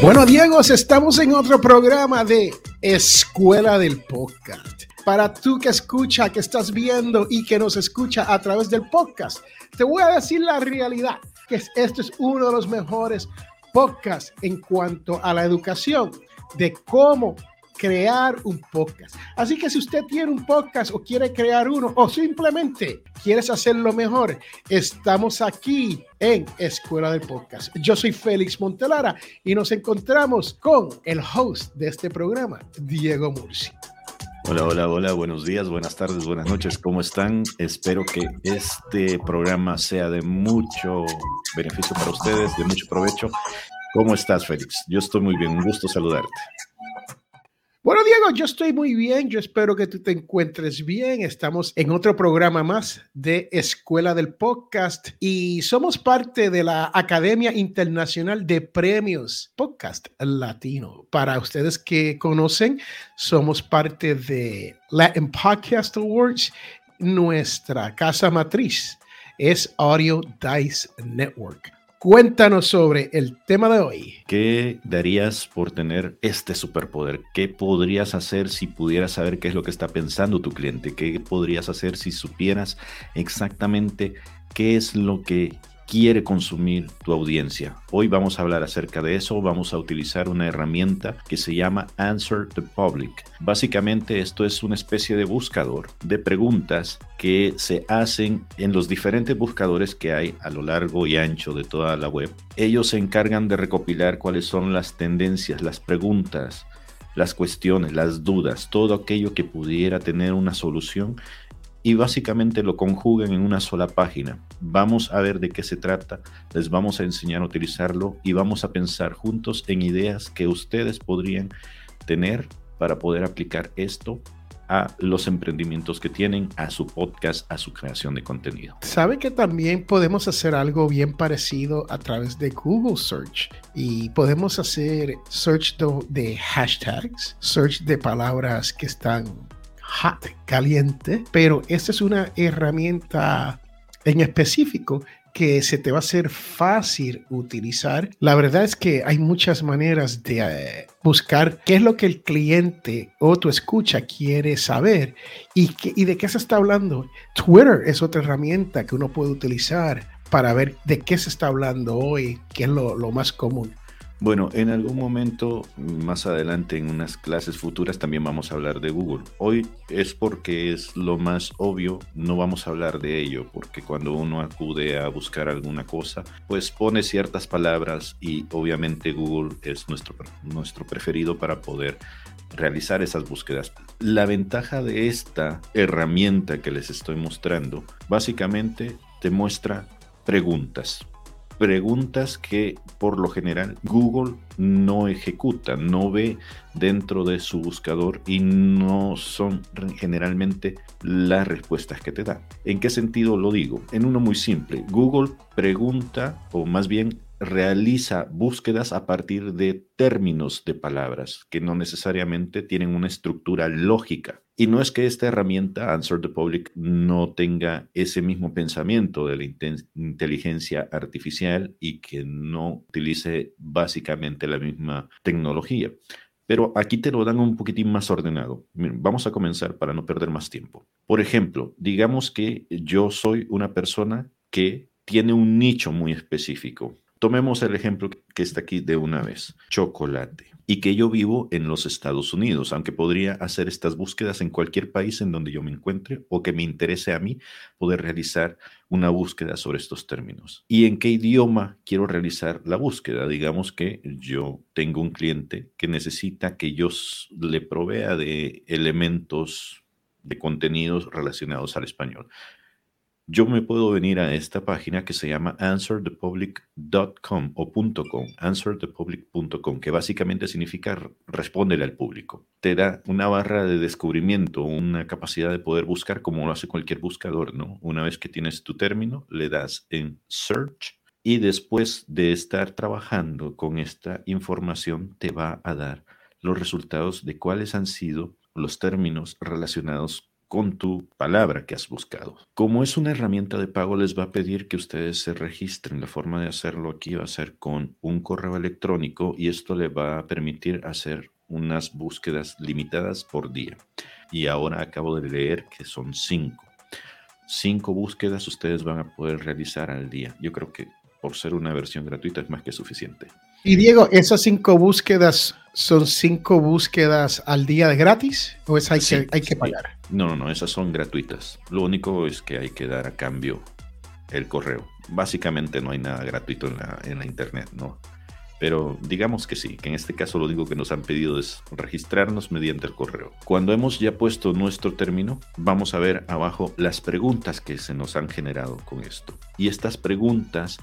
Bueno, Diego, estamos en otro programa de Escuela del Podcast. Para tú que escucha, que estás viendo y que nos escucha a través del podcast, te voy a decir la realidad, que este es uno de los mejores podcasts en cuanto a la educación de cómo crear un podcast. Así que si usted tiene un podcast o quiere crear uno o simplemente quieres hacerlo mejor, estamos aquí en Escuela del Podcast. Yo soy Félix Montelara y nos encontramos con el host de este programa, Diego Murci. Hola, hola, hola, buenos días, buenas tardes, buenas noches, ¿cómo están? Espero que este programa sea de mucho beneficio para ustedes, de mucho provecho. ¿Cómo estás, Félix? Yo estoy muy bien, un gusto saludarte. Bueno, Diego, yo estoy muy bien. Yo espero que tú te encuentres bien. Estamos en otro programa más de Escuela del Podcast y somos parte de la Academia Internacional de Premios Podcast Latino. Para ustedes que conocen, somos parte de Latin Podcast Awards. Nuestra casa matriz es Audio Dice Network. Cuéntanos sobre el tema de hoy. ¿Qué darías por tener este superpoder? ¿Qué podrías hacer si pudieras saber qué es lo que está pensando tu cliente? ¿Qué podrías hacer si supieras exactamente qué es lo que quiere consumir tu audiencia. Hoy vamos a hablar acerca de eso, vamos a utilizar una herramienta que se llama Answer the Public. Básicamente esto es una especie de buscador de preguntas que se hacen en los diferentes buscadores que hay a lo largo y ancho de toda la web. Ellos se encargan de recopilar cuáles son las tendencias, las preguntas, las cuestiones, las dudas, todo aquello que pudiera tener una solución y básicamente lo conjugan en una sola página. Vamos a ver de qué se trata, les vamos a enseñar a utilizarlo y vamos a pensar juntos en ideas que ustedes podrían tener para poder aplicar esto a los emprendimientos que tienen, a su podcast, a su creación de contenido. Sabe que también podemos hacer algo bien parecido a través de Google Search y podemos hacer search de hashtags, search de palabras que están hot, caliente, pero esta es una herramienta en específico que se te va a hacer fácil utilizar. La verdad es que hay muchas maneras de eh, buscar qué es lo que el cliente o tu escucha quiere saber y, y de qué se está hablando. Twitter es otra herramienta que uno puede utilizar para ver de qué se está hablando hoy, qué es lo, lo más común. Bueno, en algún momento más adelante en unas clases futuras también vamos a hablar de Google. Hoy es porque es lo más obvio, no vamos a hablar de ello, porque cuando uno acude a buscar alguna cosa, pues pone ciertas palabras y obviamente Google es nuestro, nuestro preferido para poder realizar esas búsquedas. La ventaja de esta herramienta que les estoy mostrando, básicamente te muestra preguntas preguntas que por lo general Google no ejecuta, no ve dentro de su buscador y no son generalmente las respuestas que te da. ¿En qué sentido lo digo? En uno muy simple, Google pregunta o más bien realiza búsquedas a partir de términos de palabras que no necesariamente tienen una estructura lógica. Y no es que esta herramienta, Answer the Public, no tenga ese mismo pensamiento de la inteligencia artificial y que no utilice básicamente la misma tecnología. Pero aquí te lo dan un poquitín más ordenado. Vamos a comenzar para no perder más tiempo. Por ejemplo, digamos que yo soy una persona que tiene un nicho muy específico Tomemos el ejemplo que está aquí de una vez, chocolate, y que yo vivo en los Estados Unidos, aunque podría hacer estas búsquedas en cualquier país en donde yo me encuentre o que me interese a mí poder realizar una búsqueda sobre estos términos. ¿Y en qué idioma quiero realizar la búsqueda? Digamos que yo tengo un cliente que necesita que yo le provea de elementos de contenidos relacionados al español yo me puedo venir a esta página que se llama answerthepublic.com o .com, answerthepublic.com, que básicamente significa respóndele al público. Te da una barra de descubrimiento, una capacidad de poder buscar como lo hace cualquier buscador, ¿no? Una vez que tienes tu término, le das en search y después de estar trabajando con esta información te va a dar los resultados de cuáles han sido los términos relacionados con tu palabra que has buscado. Como es una herramienta de pago, les va a pedir que ustedes se registren. La forma de hacerlo aquí va a ser con un correo electrónico y esto le va a permitir hacer unas búsquedas limitadas por día. Y ahora acabo de leer que son cinco. Cinco búsquedas ustedes van a poder realizar al día. Yo creo que por ser una versión gratuita es más que suficiente. Y Diego, ¿esas cinco búsquedas son cinco búsquedas al día de gratis o es hay, que, hay que pagar? No, no, no, esas son gratuitas. Lo único es que hay que dar a cambio el correo. Básicamente no hay nada gratuito en la, en la internet, ¿no? Pero digamos que sí, que en este caso lo único que nos han pedido es registrarnos mediante el correo. Cuando hemos ya puesto nuestro término, vamos a ver abajo las preguntas que se nos han generado con esto. Y estas preguntas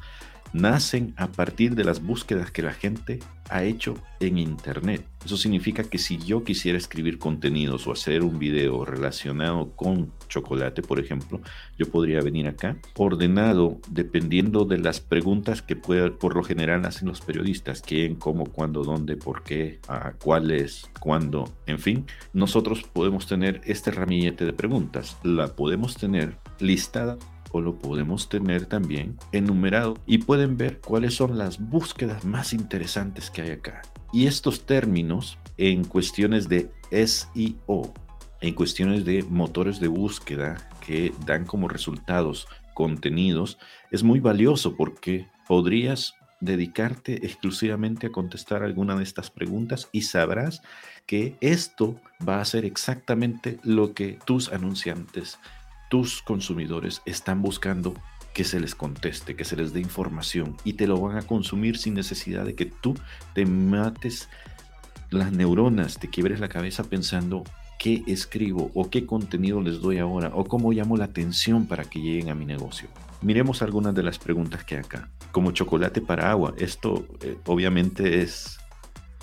nacen a partir de las búsquedas que la gente ha hecho en Internet. Eso significa que si yo quisiera escribir contenidos o hacer un video relacionado con chocolate, por ejemplo, yo podría venir acá ordenado dependiendo de las preguntas que pueda, por lo general hacen los periodistas, quién, cómo, cuándo, dónde, por qué, a cuáles, cuándo, en fin. Nosotros podemos tener este ramillete de preguntas. La podemos tener listada lo podemos tener también enumerado y pueden ver cuáles son las búsquedas más interesantes que hay acá. Y estos términos en cuestiones de SEO, en cuestiones de motores de búsqueda que dan como resultados contenidos, es muy valioso porque podrías dedicarte exclusivamente a contestar alguna de estas preguntas y sabrás que esto va a ser exactamente lo que tus anunciantes tus consumidores están buscando que se les conteste, que se les dé información y te lo van a consumir sin necesidad de que tú te mates las neuronas, te quiebres la cabeza pensando qué escribo o qué contenido les doy ahora o cómo llamo la atención para que lleguen a mi negocio. Miremos algunas de las preguntas que hay acá. Como chocolate para agua, esto eh, obviamente es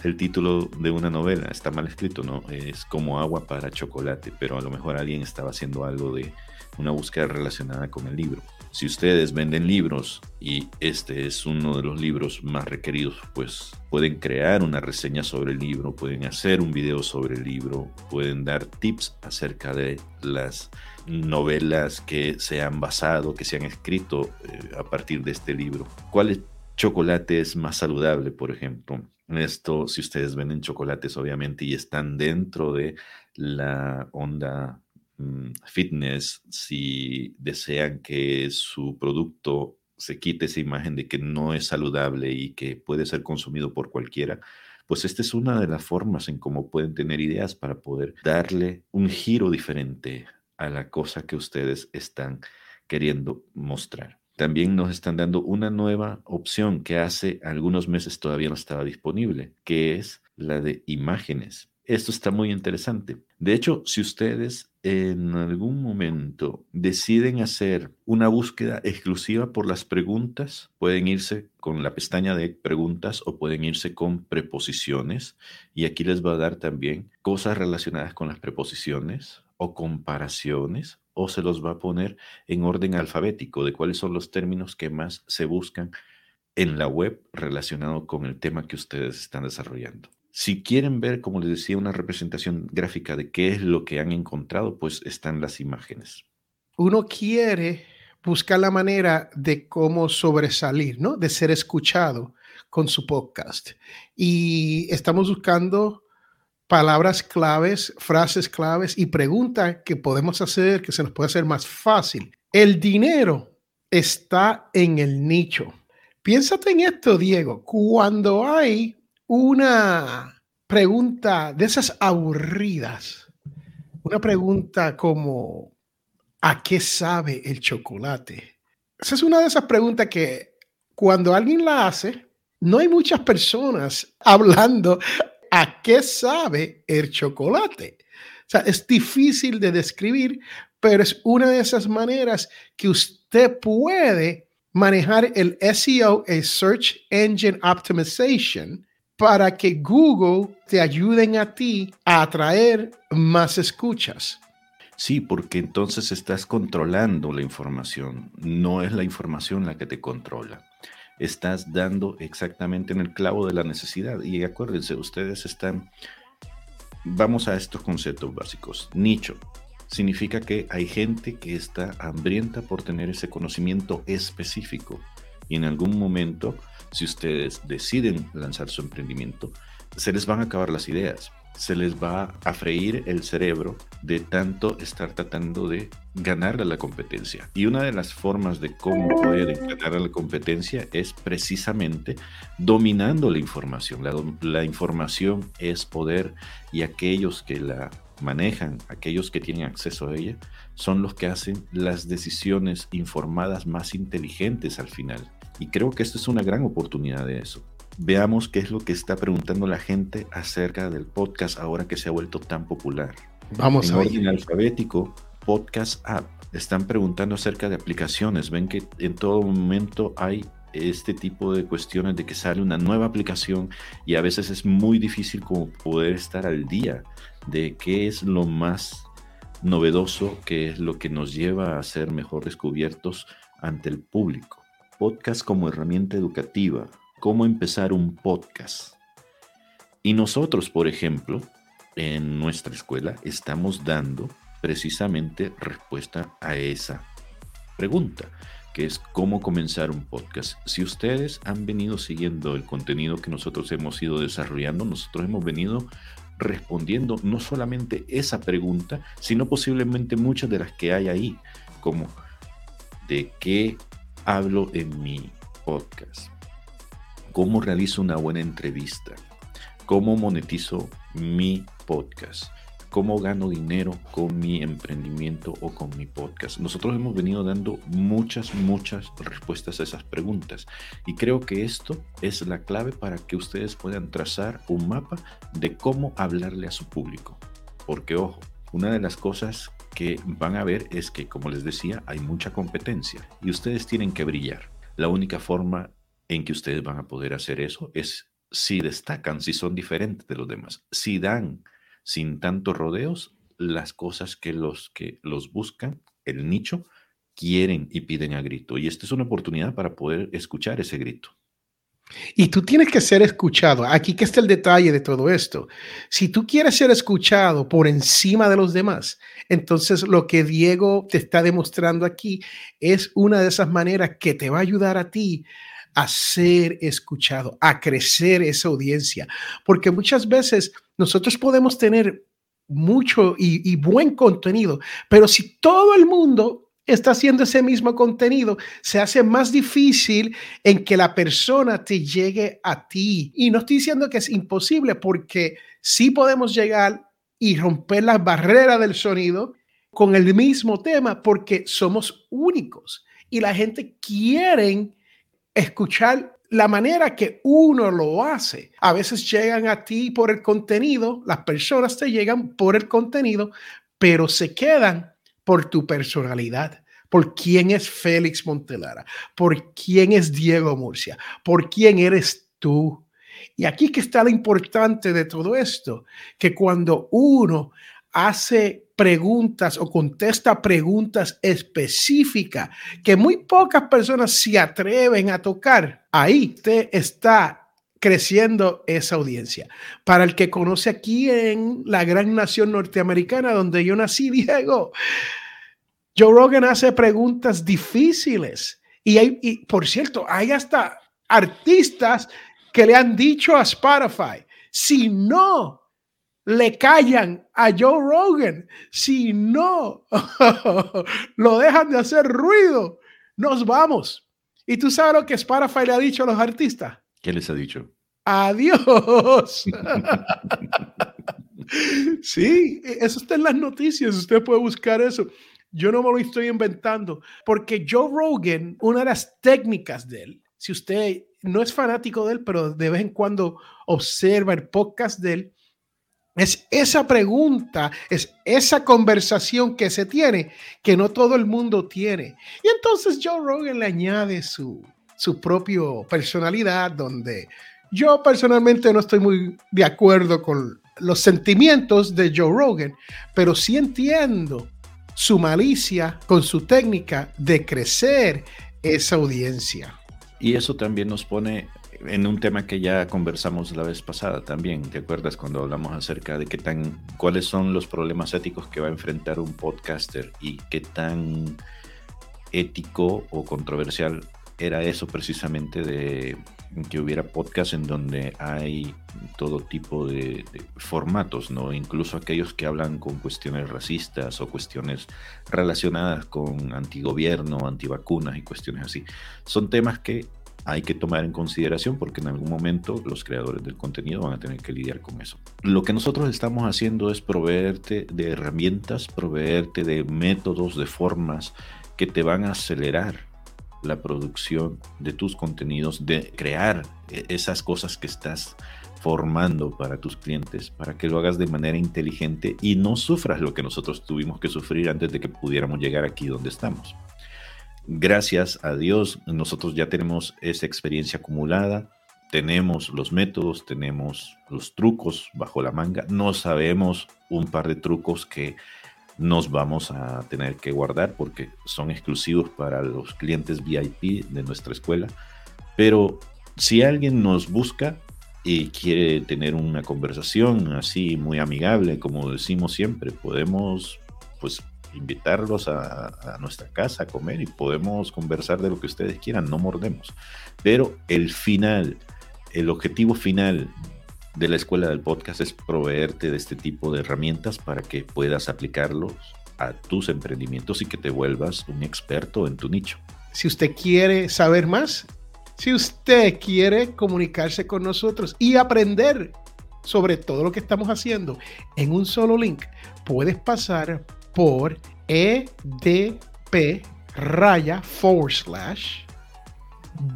el título de una novela, está mal escrito, ¿no? Es como agua para chocolate, pero a lo mejor alguien estaba haciendo algo de una búsqueda relacionada con el libro. Si ustedes venden libros y este es uno de los libros más requeridos, pues pueden crear una reseña sobre el libro, pueden hacer un video sobre el libro, pueden dar tips acerca de las novelas que se han basado, que se han escrito eh, a partir de este libro. ¿Cuál chocolate es más saludable, por ejemplo? Esto, si ustedes venden chocolates, obviamente, y están dentro de la onda fitness, si desean que su producto se quite esa imagen de que no es saludable y que puede ser consumido por cualquiera, pues esta es una de las formas en cómo pueden tener ideas para poder darle un giro diferente a la cosa que ustedes están queriendo mostrar. También nos están dando una nueva opción que hace algunos meses todavía no estaba disponible, que es la de imágenes. Esto está muy interesante. De hecho, si ustedes en algún momento deciden hacer una búsqueda exclusiva por las preguntas, pueden irse con la pestaña de preguntas o pueden irse con preposiciones. Y aquí les va a dar también cosas relacionadas con las preposiciones o comparaciones o se los va a poner en orden alfabético de cuáles son los términos que más se buscan en la web relacionado con el tema que ustedes están desarrollando. Si quieren ver, como les decía, una representación gráfica de qué es lo que han encontrado, pues están las imágenes. Uno quiere buscar la manera de cómo sobresalir, ¿no? De ser escuchado con su podcast. Y estamos buscando palabras claves, frases claves y preguntas que podemos hacer, que se nos puede hacer más fácil. El dinero está en el nicho. Piénsate en esto, Diego. Cuando hay una pregunta de esas aburridas, una pregunta como, ¿a qué sabe el chocolate? Esa es una de esas preguntas que cuando alguien la hace, no hay muchas personas hablando a qué sabe el chocolate. O sea, es difícil de describir, pero es una de esas maneras que usted puede manejar el SEO, el Search Engine Optimization, para que Google te ayuden a ti a atraer más escuchas. Sí, porque entonces estás controlando la información, no es la información la que te controla. Estás dando exactamente en el clavo de la necesidad. Y acuérdense, ustedes están, vamos a estos conceptos básicos. Nicho. significa que hay gente que está hambrienta por tener ese conocimiento específico. Y en algún momento, si ustedes deciden lanzar su emprendimiento, se les van a acabar las ideas se les va a freír el cerebro de tanto estar tratando de ganar a la competencia. Y una de las formas de cómo poder ganar a la competencia es precisamente dominando la información. La, la información es poder y aquellos que la manejan, aquellos que tienen acceso a ella, son los que hacen las decisiones informadas más inteligentes al final. Y creo que esto es una gran oportunidad de eso veamos qué es lo que está preguntando la gente acerca del podcast ahora que se ha vuelto tan popular. Vamos en orden alfabético, podcast app. Están preguntando acerca de aplicaciones. Ven que en todo momento hay este tipo de cuestiones de que sale una nueva aplicación y a veces es muy difícil como poder estar al día de qué es lo más novedoso, qué es lo que nos lleva a ser mejor descubiertos ante el público. Podcast como herramienta educativa, cómo empezar un podcast. Y nosotros, por ejemplo, en nuestra escuela estamos dando precisamente respuesta a esa pregunta, que es cómo comenzar un podcast. Si ustedes han venido siguiendo el contenido que nosotros hemos ido desarrollando, nosotros hemos venido respondiendo no solamente esa pregunta, sino posiblemente muchas de las que hay ahí, como de qué hablo en mi podcast cómo realizo una buena entrevista, cómo monetizo mi podcast, cómo gano dinero con mi emprendimiento o con mi podcast. Nosotros hemos venido dando muchas, muchas respuestas a esas preguntas y creo que esto es la clave para que ustedes puedan trazar un mapa de cómo hablarle a su público. Porque ojo, una de las cosas que van a ver es que, como les decía, hay mucha competencia y ustedes tienen que brillar. La única forma en que ustedes van a poder hacer eso es si destacan, si son diferentes de los demás, si dan sin tantos rodeos las cosas que los que los buscan, el nicho, quieren y piden a grito. Y esta es una oportunidad para poder escuchar ese grito. Y tú tienes que ser escuchado. Aquí que está el detalle de todo esto. Si tú quieres ser escuchado por encima de los demás, entonces lo que Diego te está demostrando aquí es una de esas maneras que te va a ayudar a ti a ser escuchado, a crecer esa audiencia. Porque muchas veces nosotros podemos tener mucho y, buen contenido, pero si todo el mundo está haciendo ese mismo contenido, se hace más difícil en que la persona te llegue a ti. Y no estoy diciendo que es imposible, porque sí podemos llegar y romper las barreras del sonido con el mismo tema, porque somos únicos y la gente quiere escuchar la manera que uno lo hace. A veces llegan a ti por el contenido, las personas te llegan por el contenido, pero se quedan por tu personalidad, por quién es Félix Montelara, por quién es Diego Murcia, por quién eres tú. Y aquí que está lo importante de todo esto, que cuando uno hace preguntas o contesta preguntas específicas que muy pocas personas se atreven a tocar, ahí usted está creciendo esa audiencia. Para el que conoce aquí en la gran nación norteamericana donde yo nací, Diego, Joe Rogan hace preguntas difíciles. Y, hay, por cierto, hay hasta artistas que le han dicho a Spotify, si no le callan a Joe Rogan. Si no lo dejan de hacer ruido, nos vamos. ¿Y tú sabes lo que Spotify le ha dicho a los artistas? ¿Qué les ha dicho? Adiós. sí, eso está en las noticias. Usted puede buscar eso. Yo no me lo estoy inventando, porque Joe Rogan, una de las técnicas de él, si usted no es fanático de él, pero de vez en cuando observa el podcast de él, es esa pregunta, es esa conversación que se tiene que no todo el mundo tiene. Y entonces Joe Rogan le añade su, su propia personalidad, donde yo personalmente no estoy muy de acuerdo con los sentimientos de Joe Rogan, pero sí entiendo su malicia con su técnica de crecer esa audiencia. Y eso también nos pone en un tema que ya conversamos la vez pasada también, ¿te acuerdas cuando hablamos acerca de qué tan, cuáles son los problemas éticos que va a enfrentar un podcaster y qué tan ético o controversial era eso precisamente de que hubiera podcast en donde hay todo tipo de, formatos, ¿no? Incluso aquellos que hablan con cuestiones racistas o cuestiones relacionadas con antigobierno, antivacunas y cuestiones así. Son temas que hay que tomar en consideración porque en algún momento los creadores del contenido van a tener que lidiar con eso. Lo que nosotros estamos haciendo es proveerte de herramientas, proveerte de métodos, de formas que te van a acelerar la producción de tus contenidos, de crear e-, esas cosas que estás formando para tus clientes, para que lo hagas de manera inteligente y no sufras lo que nosotros tuvimos que sufrir antes de que pudiéramos llegar aquí donde estamos. Gracias a Dios, nosotros ya tenemos esa experiencia acumulada, tenemos los métodos, tenemos los trucos bajo la manga, no sabemos un par de trucos que nos vamos a tener que guardar porque son exclusivos para los clientes VIP de nuestra escuela. Pero si alguien nos busca y quiere tener una conversación así muy amigable, como decimos siempre, podemos pues invitarlos a, a, nuestra casa a comer y podemos conversar de lo que ustedes quieran, no mordemos. Pero el final, el objetivo final de la escuela del podcast es proveerte de este tipo de herramientas para que puedas aplicarlos a tus emprendimientos y que te vuelvas un experto en tu nicho. Si usted quiere saber más, si usted quiere comunicarse con nosotros y aprender sobre todo lo que estamos haciendo en un solo link, puedes pasar por edp raya forward slash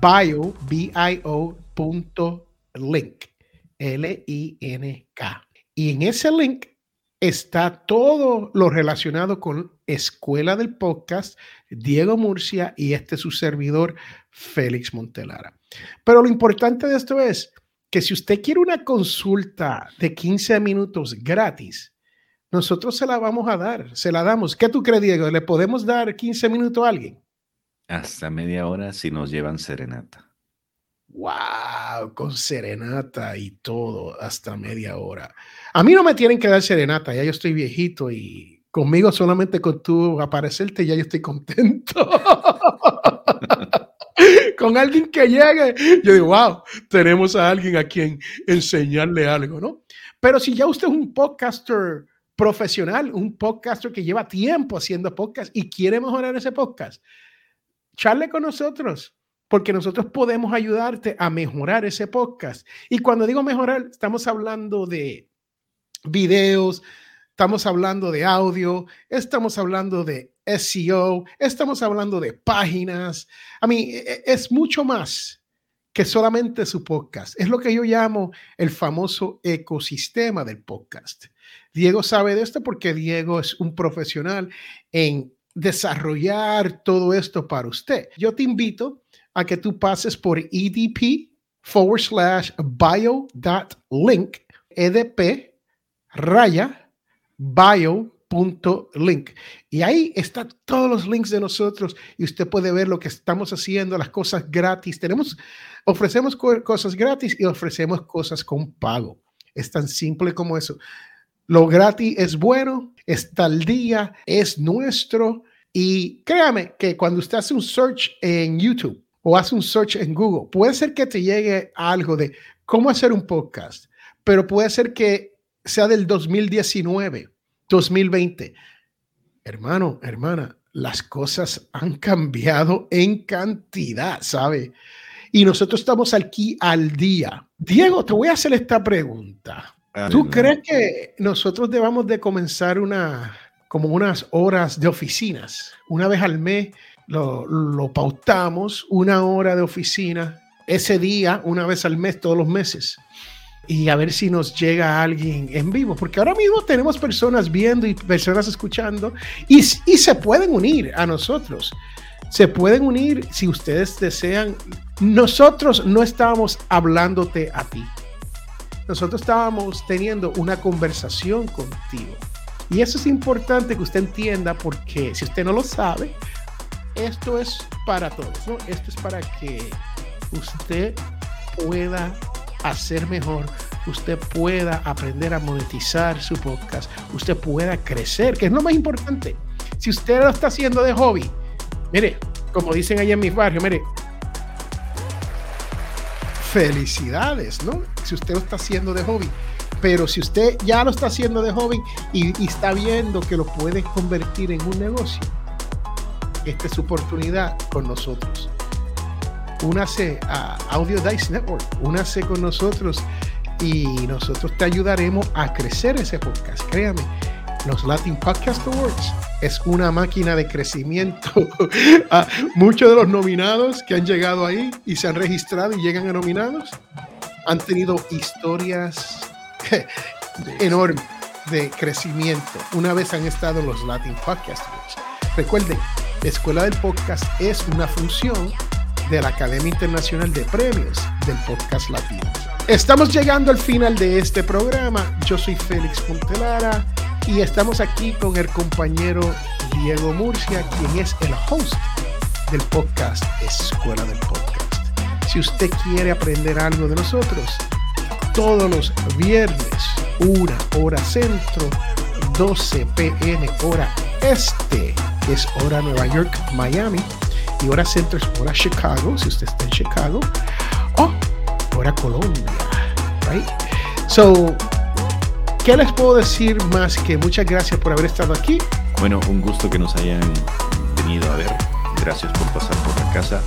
bio, bio punto link L-I-N-K. Y en ese link está todo lo relacionado con Escuela del Podcast, Diego Murcia y este su servidor, Félix Montelara. Pero lo importante de esto es que si usted quiere una consulta de 15 minutos gratis, nosotros se la vamos a dar, se la damos. ¿Qué tú crees, Diego? ¿Le podemos dar 15 minutos a alguien? Hasta media hora si nos llevan serenata wow, con serenata y todo, hasta media hora. A mí no me tienen que dar serenata, ya yo estoy viejito y conmigo solamente con tu aparecerte ya yo estoy contento. con alguien que llegue, yo digo, wow, tenemos a alguien a quien enseñarle algo, ¿no? Pero si ya usted es un podcaster profesional, un podcaster que lleva tiempo haciendo podcast y quiere mejorar ese podcast, charle con nosotros porque nosotros podemos ayudarte a mejorar ese podcast. Y cuando digo mejorar, estamos hablando de videos, estamos hablando de audio, estamos hablando de SEO, estamos hablando de páginas. A mí e, e, es mucho más que solamente su podcast. Es lo que yo llamo el famoso ecosistema del podcast. Diego sabe de esto porque Diego es un profesional en desarrollar todo esto para usted. Yo te invito a que tú pases por edp forward slash bio dot link edp raya bio punto link. Y ahí están todos los links de nosotros y usted puede ver lo que estamos haciendo las cosas gratis. Tenemos ofrecemos cosas gratis y ofrecemos cosas con pago. Es tan simple como eso. Lo gratis es bueno está al día es nuestro. Y créame que cuando usted hace un search en YouTube o haz un search en Google, puede ser que te llegue algo de cómo hacer un podcast, pero puede ser que sea del 2019, 2020. Hermano, hermana, las cosas han cambiado en cantidad, ¿sabe? Y nosotros estamos aquí al día. Diego, te voy a hacer esta pregunta. ¿Tú crees que nosotros debamos de comenzar una, como unas horas de oficinas, una vez al mes, lo, pautamos, una hora de oficina, ese día, una vez al mes, todos los meses y a ver si nos llega alguien en vivo, porque ahora mismo tenemos personas viendo y personas escuchando y, y, se pueden unir a nosotros. Se pueden unir si ustedes desean. Nosotros no estábamos hablándote a ti. Nosotros estábamos teniendo una conversación contigo. Y eso es importante que usted entienda porque si usted no lo sabe, esto es para todos, ¿no? Esto es para que usted pueda hacer mejor, usted pueda aprender a monetizar su podcast, usted pueda crecer, que es lo más importante. Si usted lo está haciendo de hobby, mire, como dicen allá en mis barrios, mire, felicidades, ¿no? Si usted lo está haciendo de hobby. Pero si usted ya lo está haciendo de hobby y, está viendo que lo puede convertir en un negocio, esta es su oportunidad con nosotros. Únase a Audio Dice Network, únase con nosotros y nosotros te ayudaremos a crecer ese podcast. Créame, los Latin Podcast Awards es una máquina de crecimiento. Ah, muchos de los nominados que han llegado ahí y se han registrado y llegan a nominados han tenido historias enormes de crecimiento una vez han estado los Latin Podcast Awards. Recuerden, Escuela del Podcast es una función de la Academia Internacional de Premios del Podcast Latino. Estamos llegando al final de este programa. Yo soy Félix Montelara y estamos aquí con el compañero Diego Murcia, quien es el host del podcast Escuela del Podcast. Si usted quiere aprender algo de nosotros, todos los viernes, una hora centro, 12 pm hora este, es hora Nueva York, Miami, y hora centro es hora Chicago, si usted está en Chicago, o hora Colombia, right? So, ¿Qué les puedo decir más que muchas gracias por haber estado aquí? Bueno, un gusto que nos hayan venido a ver. Gracias por pasar por la casa.